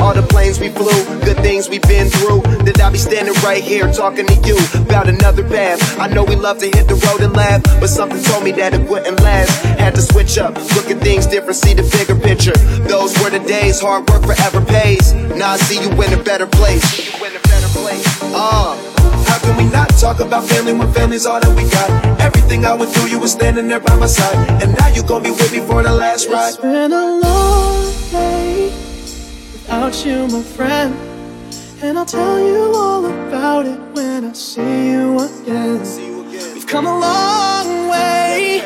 all the planes we flew, good things we've been through. That I'll be standing right here talking to you about another path. I know we love to hit the road and laugh, but something told me that it wouldn't last. Had to switch up, look at things different, see the bigger picture. Those were the days, hard work forever pays. Now I see you in a better place. Uh. How can we not talk about family when family's all that we got? Everything I went through, you were standing there by my side. And now you gonna be with me for the last ride. It's been a long day without you, my friend. And I'll tell you all about it when I see you again. We've come a long way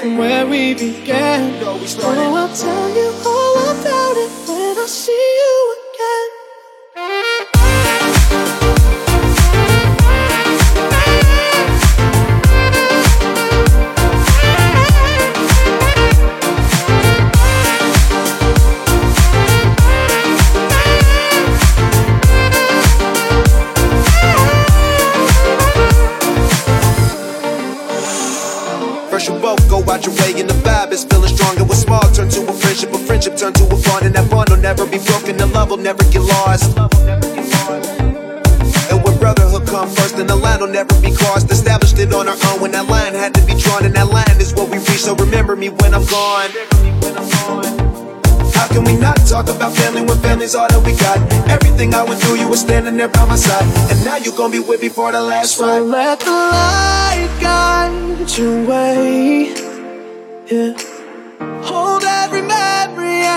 from where we began. Oh, I'll tell you all about it when I see friendship, a turn to a bond, and that bond will never be broken, the love will never get lost. And when brotherhood come first, then the line will never be crossed. Established it on our own when that line had to be drawn, and that line is what we reach. So remember me when I'm gone. How can we not talk about family when family's all that we got? Everything I went through, you were standing there by my side, and now you gon' be with me for the last ride. So let the light guide your way. Yeah.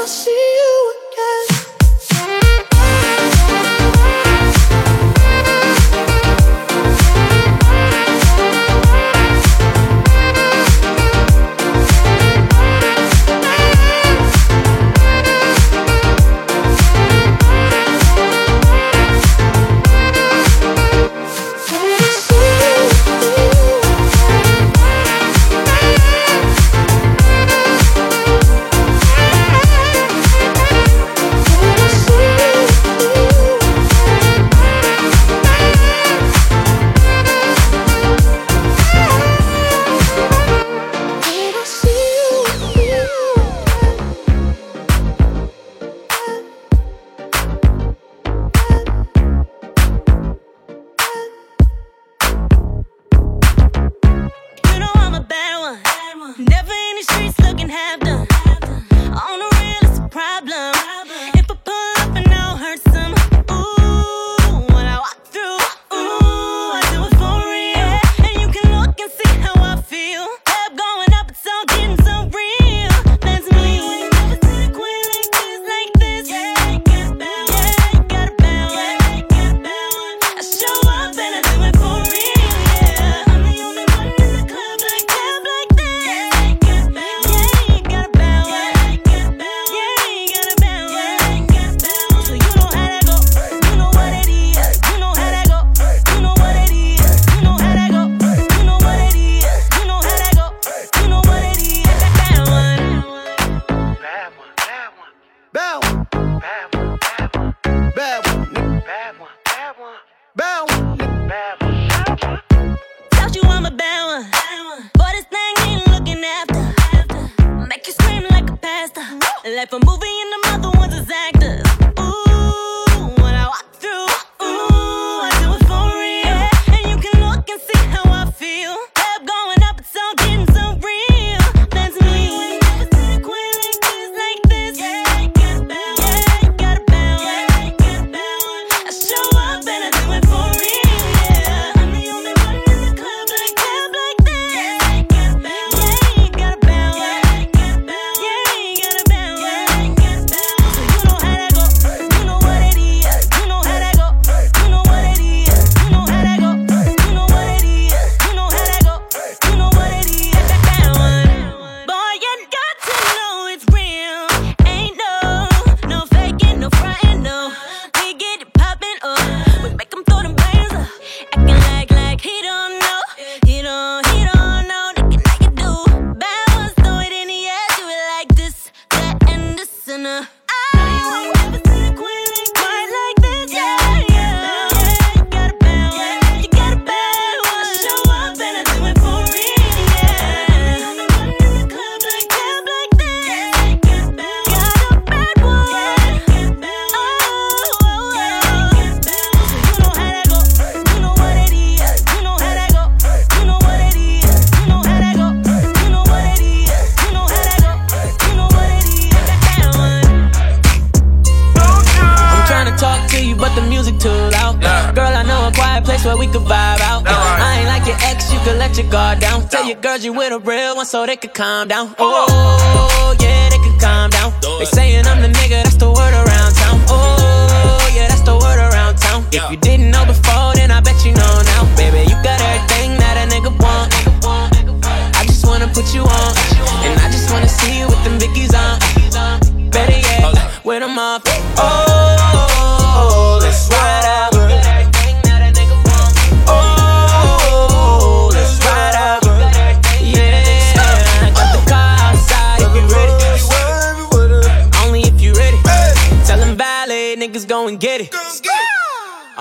when I see you guard down. Tell your girls you with a real one so they could calm down. Oh, yeah, they could calm down. They saying I'm the nigga, that's the word around town. Oh, yeah, that's the word around town. If you didn't know before, then I bet you know now. Baby, you got everything that a nigga want. I just wanna put you on. And I just wanna see you with them Vickies on. Better yet, with them up. Oh, oh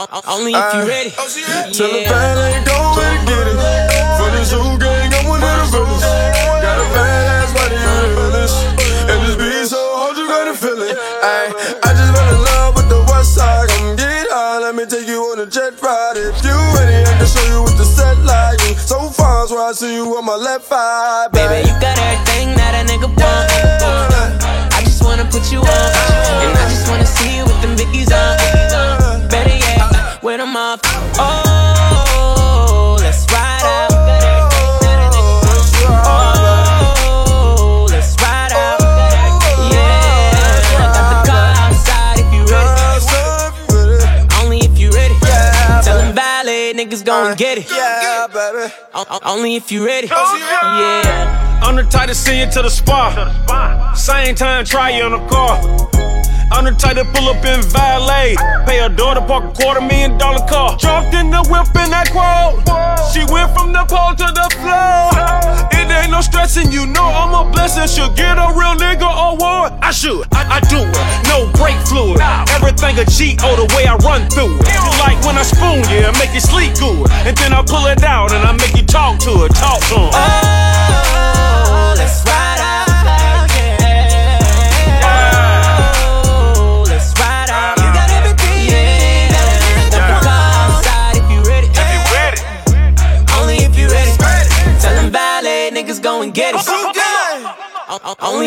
Only if you ready. Oh, yeah. Tell the bad ain't go and get it. For this whole gang, I'm one of the villains. Got a badass body on the village. And this beat so hard, you gotta feel it. Ay, I just fell in love with the west side. Come get high, let me take you on a jet ride. If you ready, I can show you what the set like. So far, so I see you on my left eye. Baby, you got everything that a nigga get it. Yeah, baby. Only if you ready. Yeah. I'm the type to see you to the spa. Same time, try you in the car. I'm the type to pull up in valet. Pay a daughter park a quarter million dollar car. Jumped in the whip in that quote. She went from the pole to the floor. It ain't no stressing, you know I'm a blessing. Should get a real nigga award. I should, I, I do it. No brake fluid. Everything a G oh the way I run through it. You like when I spoon you yeah, make you sleep good. And then I pull it out and I make you talk to it, talk to him. Oh, let's ride out.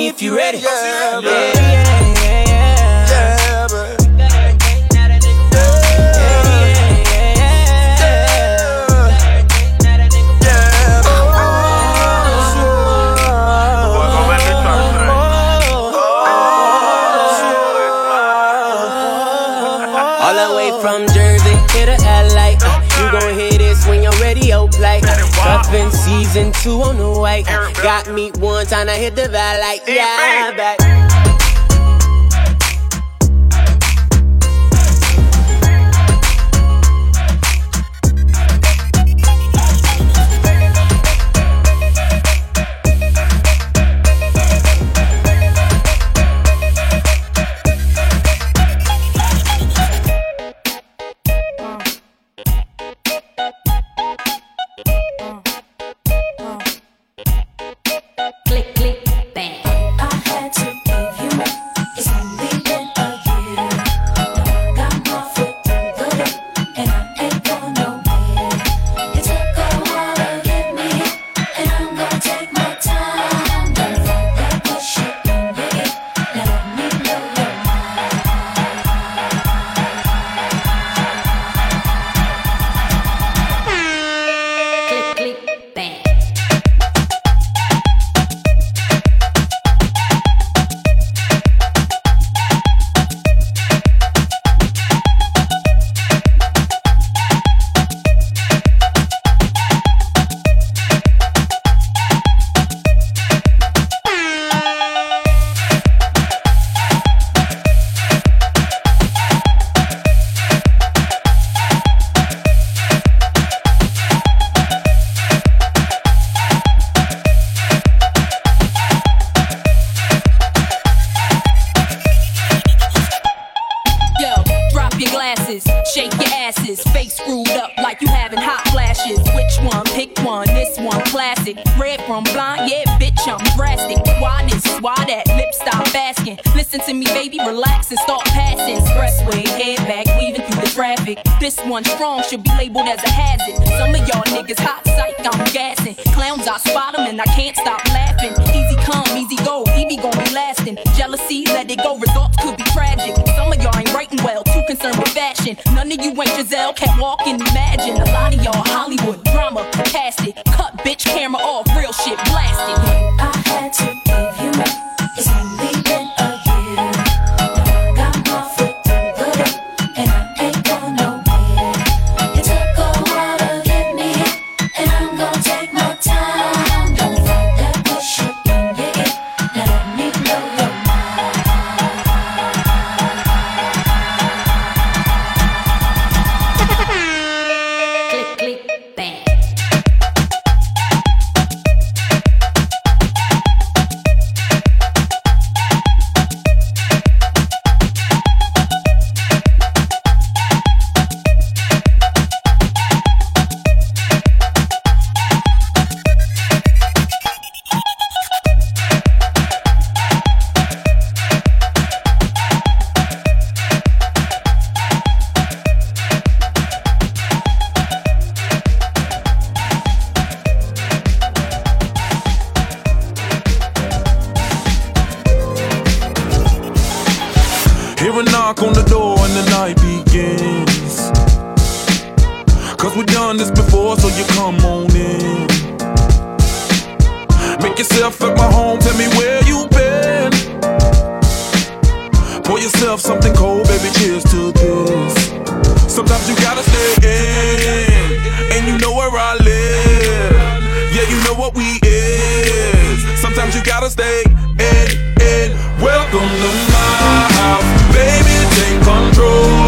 If you're ready. Yeah, yeah, time I hit the valet. Yeah, back. This one strong should be labeled as a hazard. Some of y'all niggas hot psych, I'm gassing. Clowns, I spot them and I can't stop laughing. Easy come, easy go, Evie gon' be lasting. Jealousy, let it go, results could be tragic. Some of y'all ain't writing well, too concerned with fashion. None of you ain't Giselle, can't walk and imagine. A lot of y'all Hollywood, Pour yourself something cold, baby, cheers to this. Sometimes you gotta stay in, and you know where I live. Yeah, you know what we is. Sometimes you gotta stay in, in. Welcome to my house, baby, take control.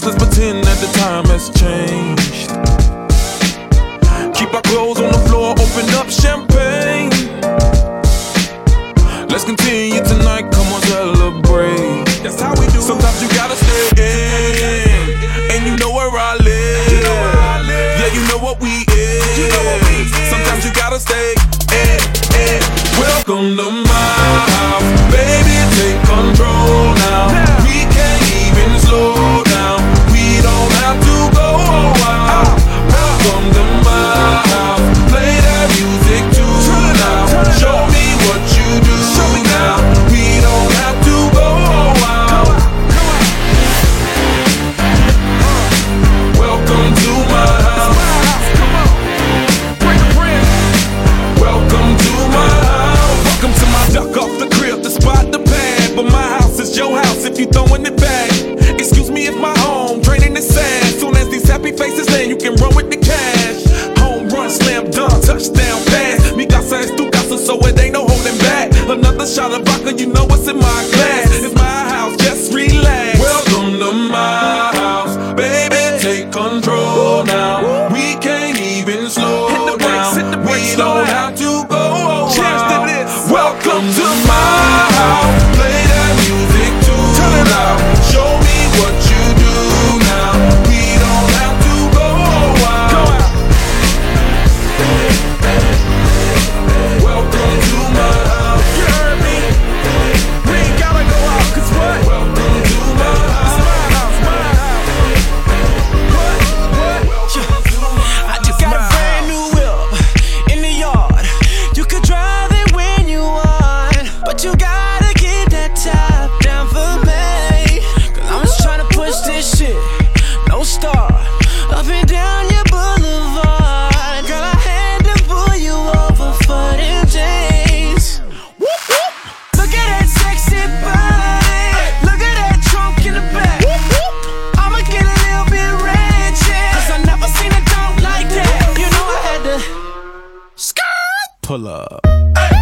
times, let's pretend that the time has changed. Keep our clothes on the floor, open up champagne. Let's continue tonight, come on, celebrate. That's how we do. Sometimes you gotta stay in, and you know where I live. Yeah, you know what we is. Sometimes you gotta stay pull up. Hey.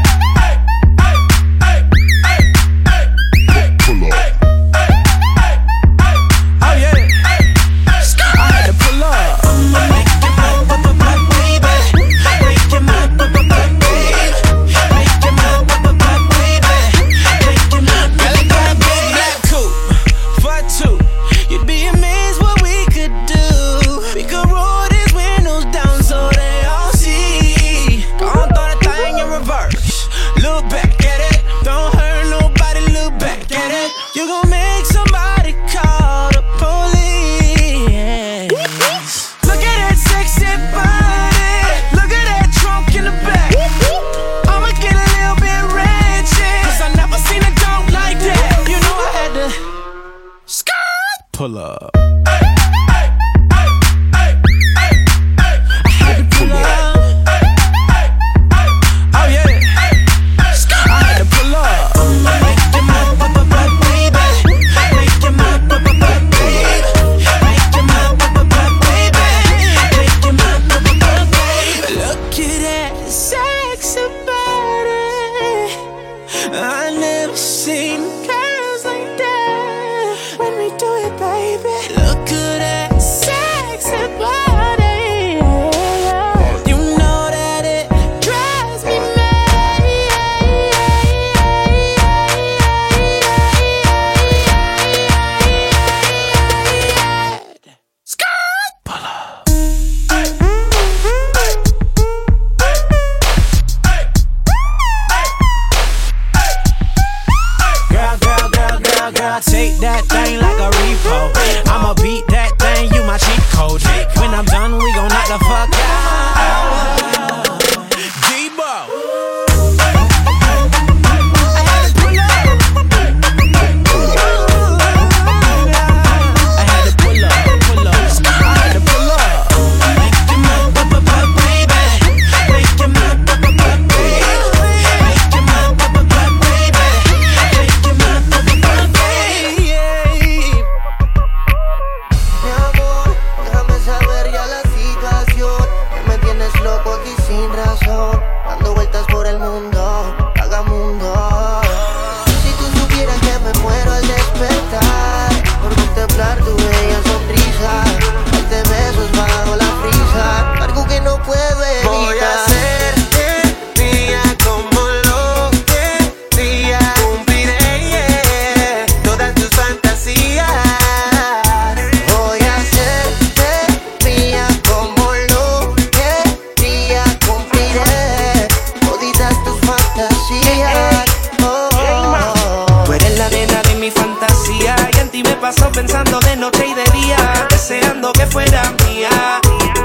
paso pensando de noche y de día, deseando que fuera mía.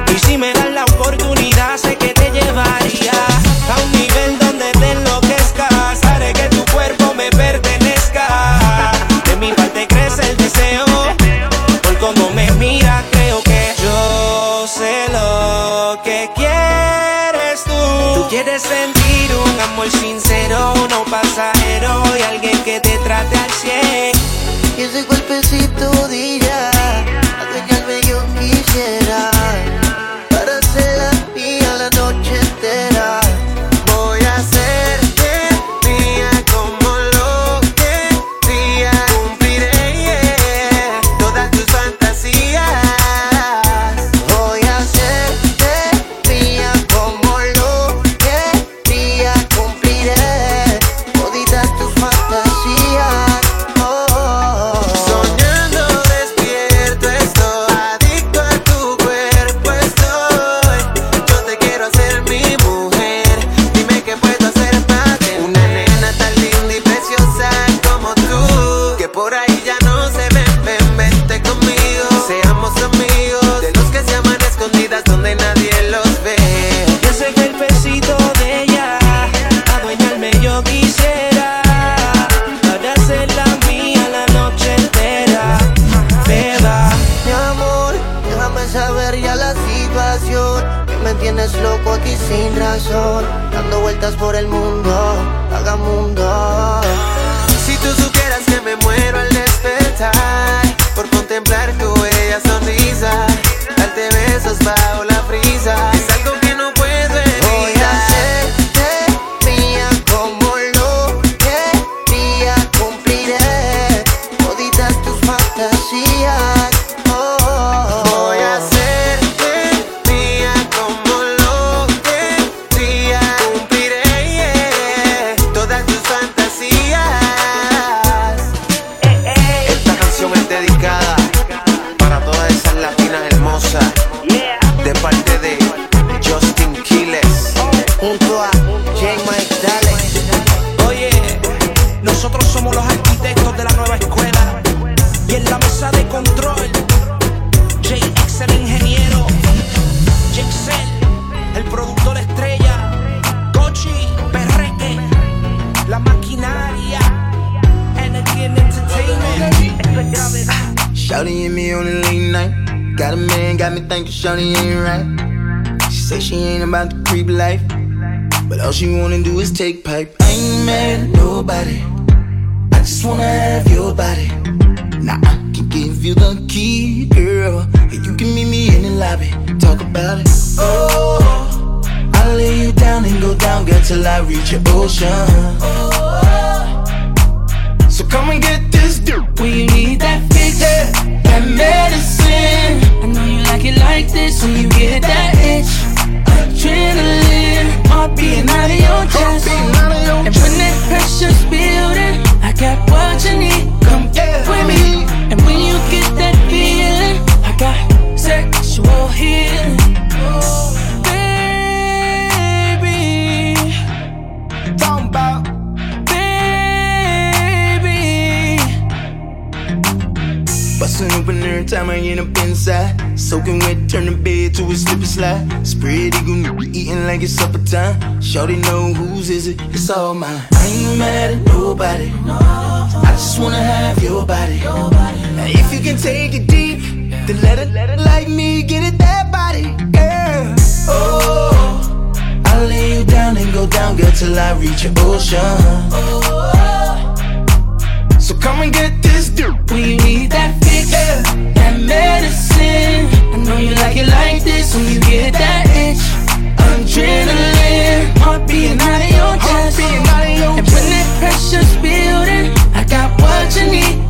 Y si me das la oportunidad, sé que te llevaría a un nivel donde te enloquezcas. Haré que tu cuerpo me pertenezca. De mi parte crece el deseo. Por como me mira, creo que yo sé lo que quieres tú. Tú quieres sentir un amor sincero, no pasajero. Y alguien que te trate al cielo. vueltas por el mundo. She wanna do is take pipe. I ain't mad at nobody. I just wanna have your body. Now I can give you the key, girl. And you can meet me in the lobby. Talk about it. Oh, I'll lay you down and go down, girl, till I reach your ocean. Oh, So come and get this dirt. When you need that fix, Yeah, that medicine. I know you like it like this. When you get that itch, adrenaline, heart beating out of your chest. beating out of your And when that pressure's building, I got what you need. Come with me. And when you get that feeling, I got sexual healing. Baby, Talking about baby. Bustin' open every time I end up inside. Soaking wet, turn the bed to a slip and slide. Spread eagle, eating like it's supper time. Shorty know whose is it, it's all mine. I ain't mad at nobody. I just wanna have your body. Now if you can take it deep, then let it, let it like me get it that body, girl. Oh, I'll lay you down and go down, girl, till I reach your ocean. So come and get this. When you need that fix, Yeah. that medicine. I know you like it like this when you get that itch. Adrenaline, heart beating out of your chest. beating out of your and when that pressure's building, I got what you need.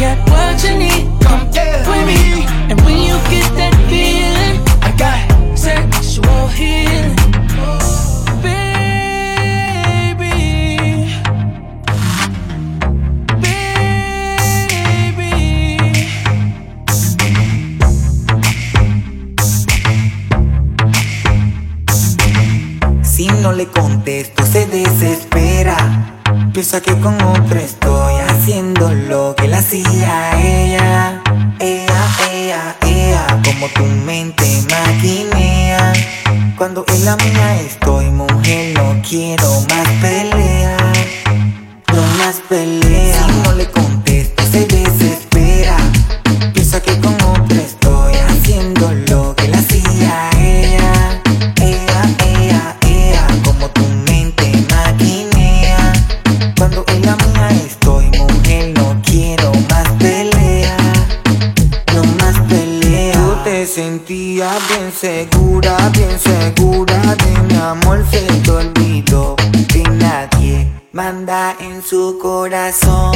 What you need. Come with me. And when you get that feeling, I got sexual healing. Si no le contesto se desespera Piensa que con otro su corazón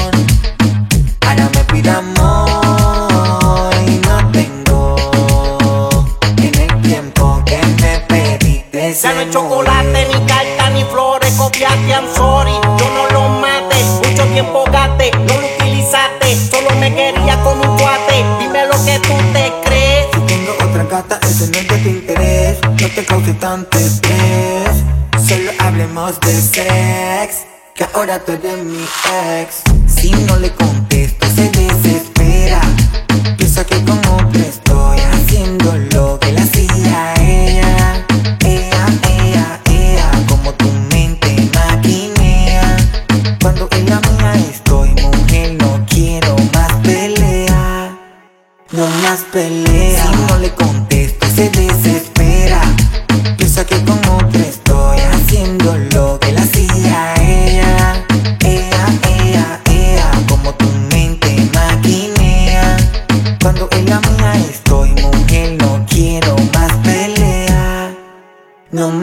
Ahora me pide amor y no tengo En el tiempo que me pediste Ya no hay chocolate, ni carta, ni flores, copiaste, I'm sorry. Yo no lo maté, mucho tiempo gaste, no lo utilizaste, solo me quería como un cuate. Dime lo que tú te crees. Si tengo otra gata, ese no es de tu interés No te cause tanto estrés Solo hablemos de Que ahora tú eres mi ex. Si no le contesto se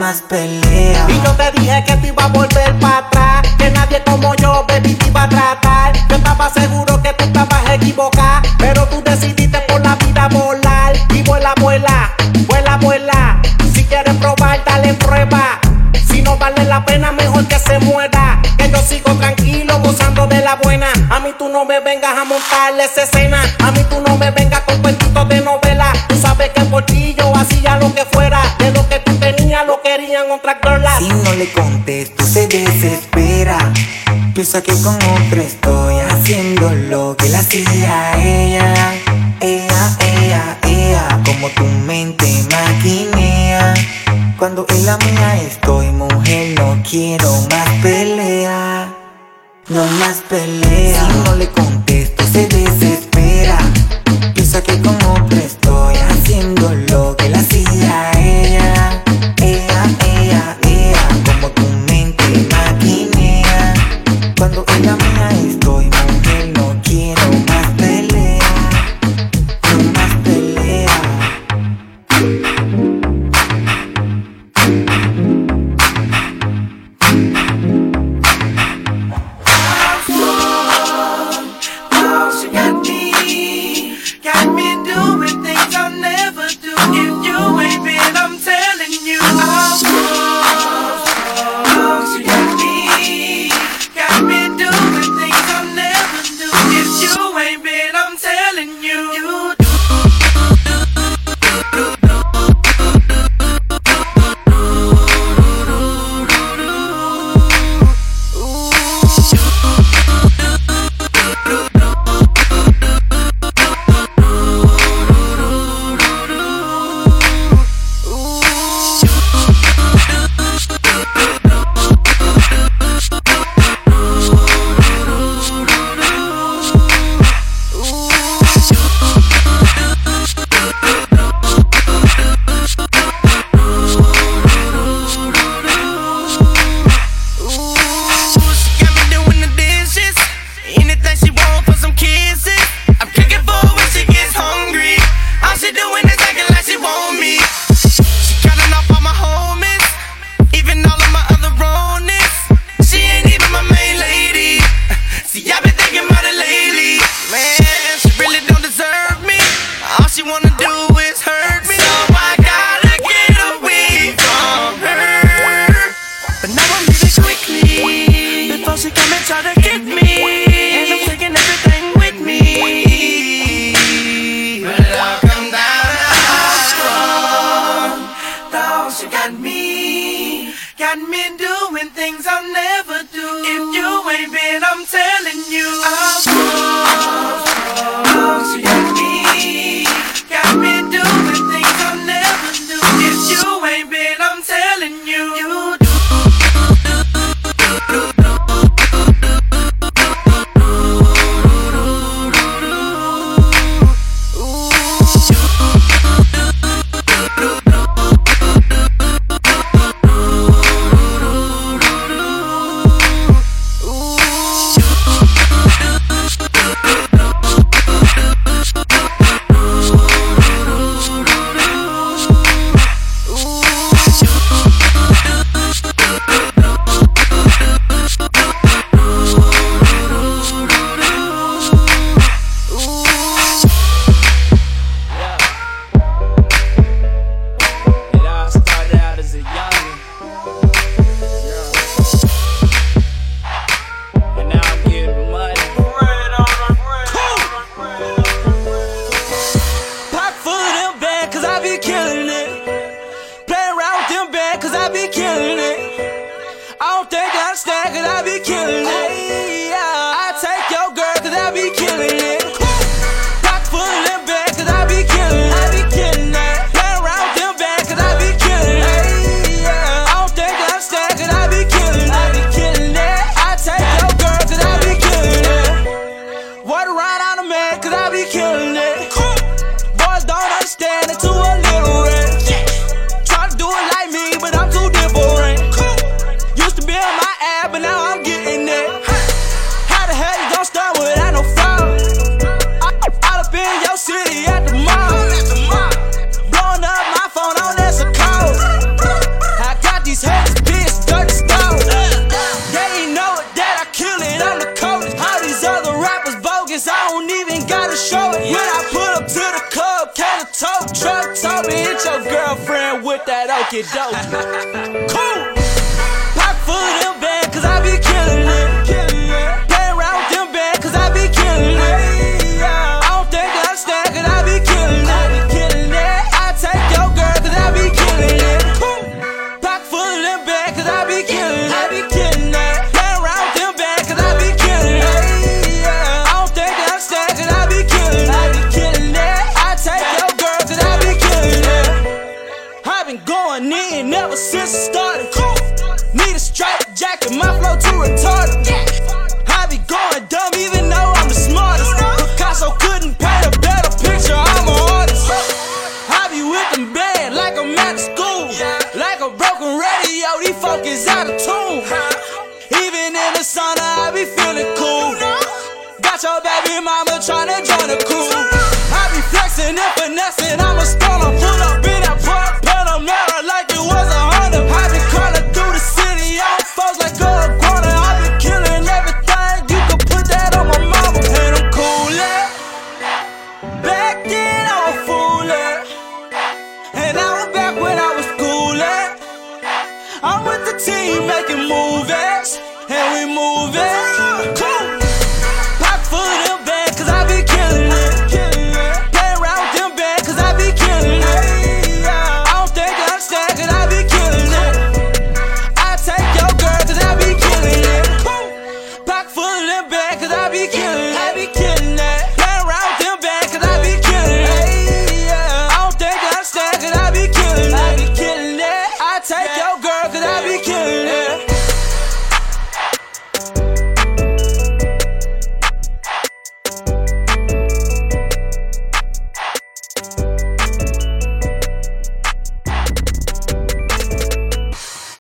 Y yo te dije que te iba a volver para atrás, que nadie como yo, baby, te iba a tratar. Yo estaba seguro que tú estabas equivocada, pero tú decidiste por la vida volar. Y vuela, vuela, vuela, vuela. Si quieres probar, dale prueba. Si no vale la pena, mejor que se muera. Que yo sigo tranquilo, gozando de la buena. A mí tú no me vengas a montarle esa escena. Never do your with that okie doke. Cool.